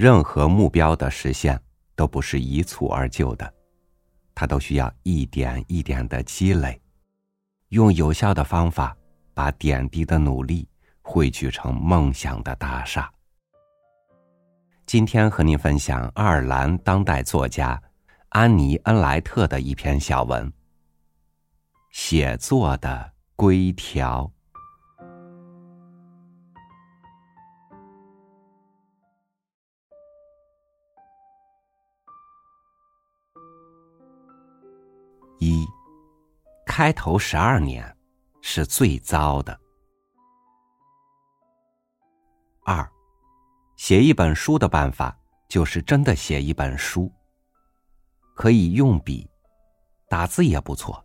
任何目标的实现都不是一蹴而就的，它都需要一点一点的积累，用有效的方法把点滴的努力汇聚成梦想的大厦。今天和您分享爱尔兰当代作家安妮·恩莱特的一篇小文《写作的规条》。一，开头十二年是最糟的。二，写一本书的办法就是真的写一本书。可以用笔，打字也不错，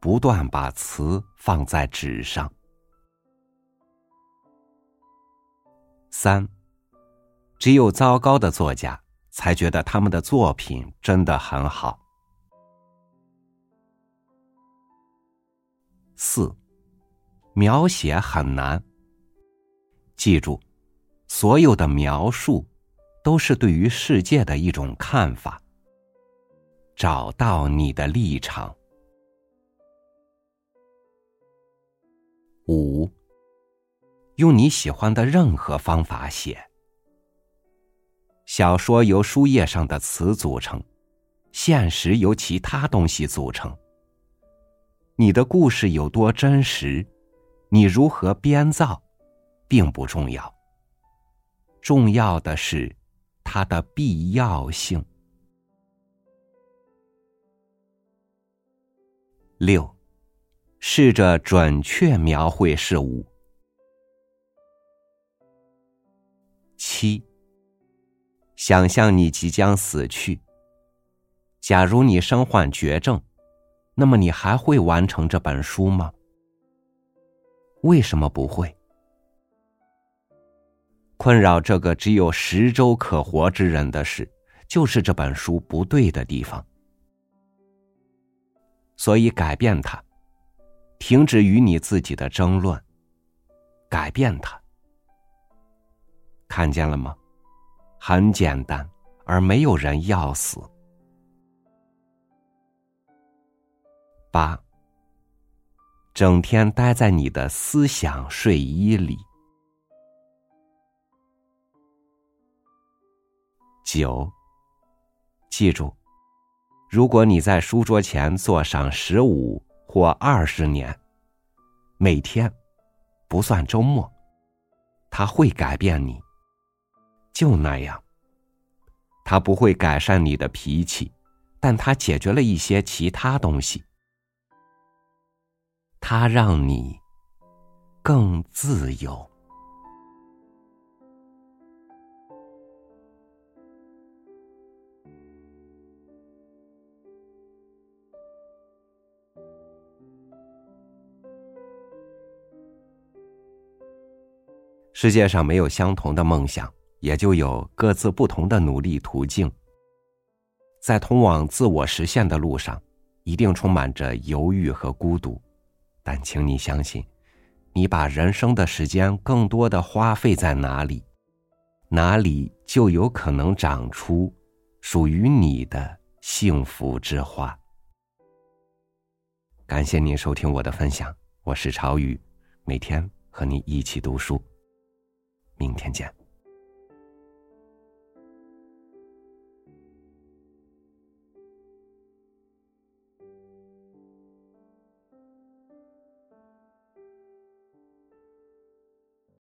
不断把词放在纸上。三，只有糟糕的作家才觉得他们的作品真的很好。四，描写很难。记住，所有的描述都是对于世界的一种看法。找到你的立场。五，用你喜欢的任何方法写。小说由书页上的词组成，现实由其他东西组成。你的故事有多真实，你如何编造，并不重要。重要的是它的必要性。六，试着准确描绘事物。七，想象你即将死去。假如你身患绝症。那么你还会完成这本书吗？为什么不会？困扰这个只有十周可活之人的事，就是这本书不对的地方。所以改变它，停止与你自己的争论，改变它。看见了吗？很简单，而没有人要死。八，整天待在你的思想睡衣里。九，记住，如果你在书桌前坐上十五或二十年，每天，不算周末，它会改变你。就那样，它不会改善你的脾气，但它解决了一些其他东西。它让你更自由。世界上没有相同的梦想，也就有各自不同的努力途径。在通往自我实现的路上，一定充满着犹豫和孤独。但请你相信，你把人生的时间更多的花费在哪里，哪里就有可能长出属于你的幸福之花。感谢您收听我的分享，我是朝雨，每天和你一起读书，明天见。